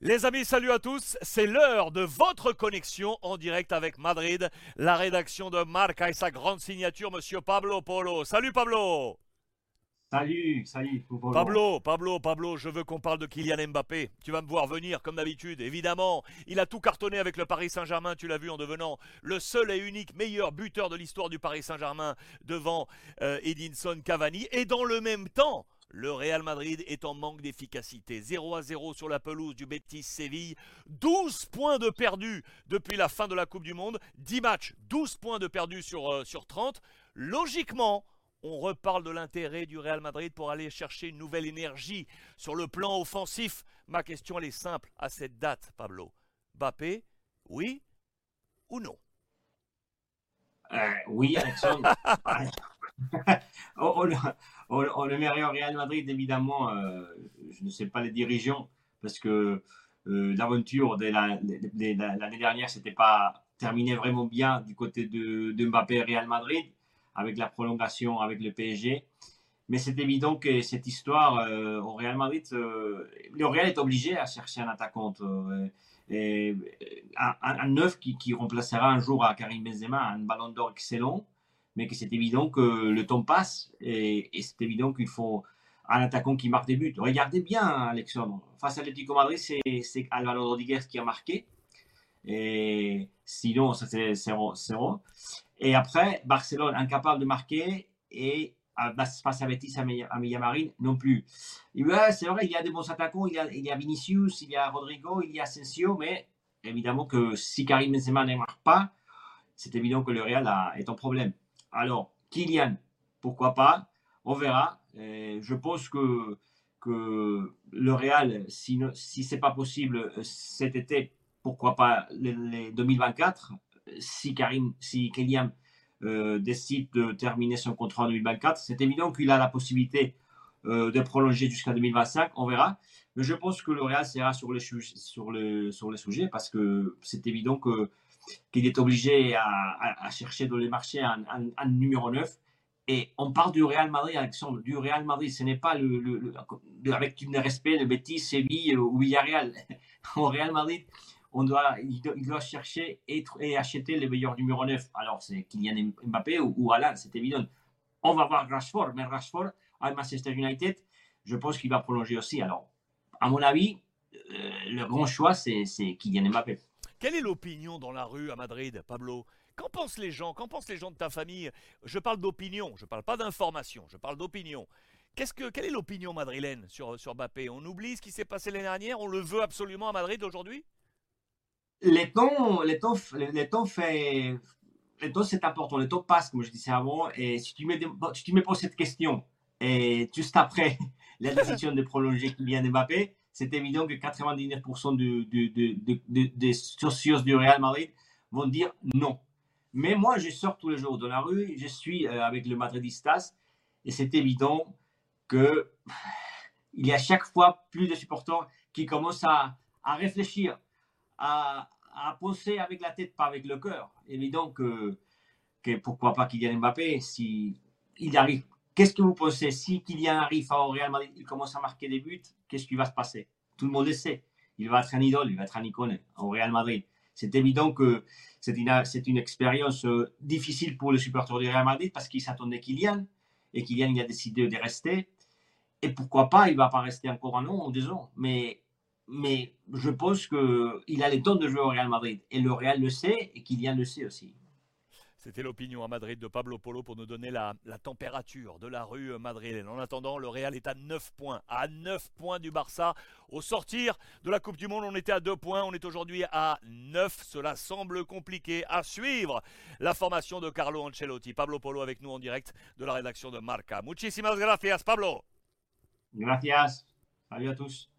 Les amis, salut à tous. C'est l'heure de votre connexion en direct avec Madrid, la rédaction de Marca et sa grande signature, monsieur Pablo Polo. Salut Pablo. Salut, salut. Pablo, Pablo, Pablo, je veux qu'on parle de Kylian Mbappé. Tu vas me voir venir comme d'habitude, évidemment. Il a tout cartonné avec le Paris Saint-Germain, tu l'as vu en devenant le seul et unique meilleur buteur de l'histoire du Paris Saint-Germain devant euh, Edinson Cavani. Et dans le même temps, le Real Madrid est en manque d'efficacité. 0 à 0 sur la pelouse du Betis Séville. 12 points de perdus depuis la fin de la Coupe du Monde. 10 matchs, 12 points de perdus sur, euh, sur 30. Logiquement, on reparle de l'intérêt du Real Madrid pour aller chercher une nouvelle énergie sur le plan offensif. Ma question elle est simple à cette date, Pablo. Bappé, oui ou non? Euh, Oui, Alexandre. on, le meilleur Real Madrid, évidemment, euh, je ne sais pas les dirigeants, parce que euh, l'aventure de l'année dernière, c'était pas terminé vraiment bien du côté de, de Mbappé et Real Madrid, avec la prolongation avec le PSG. Mais c'est évident que cette histoire euh, au Real Madrid, le Real est obligé à chercher un attaquant. Et, un, neuf qui, qui, remplacera un jour à Karim Benzema, un ballon d'or excellent mais que c'est évident que le temps passe et, c'est évident qu'il faut un attaquant qui marque des buts. Regardez bien, Alexandre. Face à l'Atlético Madrid, c'est Alvaro Rodriguez qui a marqué. Et sinon, ça c'est 0. Et après, Barcelone incapable de marquer et face à Betis, à Marine non plus. c'est vrai, il y a des bons attaquants. Il y, a, il y a Vinicius, il y a Rodrigo, il y a Asensio, mais évidemment que si Karim Benzema ne marque pas, c'est évident que le Real est en problème. Alors, Kylian, pourquoi pas? On verra. je pense que, que le Real, si, si ce n'est pas possible euh, cet été, pourquoi pas les, 2024 si, Karim, si Kylian euh, décide de terminer son contrat en 2024, c'est évident qu'il a la possibilité euh, de prolonger jusqu'à 2025, on verra. Mais je pense que le Real sera sur le, sur le, sur le sujet parce que c'est évident que qu'il est obligé à, chercher dans les marchés un, numéro 9. Et on parle du Real Madrid, Alexandre, du Real Madrid. Ce n'est pas le, avec tout le respect le Betis, Séville ou Villarreal. Au Real Madrid, on doit, il, doit, chercher et, et, acheter le meilleur numéro 9. Alors, c'est Kylian Mbappé ou, ou Alain, c'est évident. On va voir Rashford, mais Rashford à Manchester United, je pense qu'il va prolonger aussi. Alors, à mon avis, euh, le grand choix, c'est Kylian Mbappé. Quelle est l'opinion dans la rue à Madrid, Pablo? Qu'en pensent les gens? Qu'en pensent les gens de ta famille? Je parle d'opinion, je ne parle pas d'information, je parle d'opinion. Qu'est-ce que, quelle est l'opinion madrilène sur, sur Mbappé? On oublie ce qui s'est passé l'année dernière? On le veut absolument à Madrid aujourd'hui? Les temps, les temps, les temps fait, les temps c'est important. Les temps passent, comme je disais avant. Et si tu me, si tu me poses cette question, et juste après la décision de prolonger Kylian Mbappé, c'est évident que 99% des socios du Real Madrid vont dire non. Mais moi, je sors tous les jours de la rue, je suis euh, avec le Madridistas, et c'est évident que il y a chaque fois plus de supporters qui commencent à, réfléchir, à, penser avec la tête, pas avec le cœur. Évident que, que pourquoi pas Kylian Mbappé, si il arrive Qu'est-ce que vous pensez? Si Kylian arrive au Real Madrid, il commence à marquer des buts, qu'est-ce qui va se passer? Tout le monde le sait. Il va être un idole, il va être un icône au Real Madrid. C'est évident que c'est une, expérience euh, difficile pour le supporter du Real Madrid parce qu'il s'attendait Kylian et Kylian a décidé de rester. Et pourquoi pas, il va pas rester encore un an ou deux ans. Mais, mais je pense qu'il a les temps de jouer au Real Madrid. Et le Real le sait et Kylian le sait aussi. C'était l'opinion à Madrid de Pablo Polo pour nous donner la, température de la rue madrilène. En attendant, le Real est à 9 points. À 9 points du Barça. Au sortir de la Coupe du Monde, on était à 2 points. On est aujourd'hui à 9. Cela semble compliqué. À suivre la formation de Carlo Ancelotti. Pablo Polo avec nous en direct de la rédaction de Marca. Muchísimas gracias, Pablo. Gracias. Salut à tous.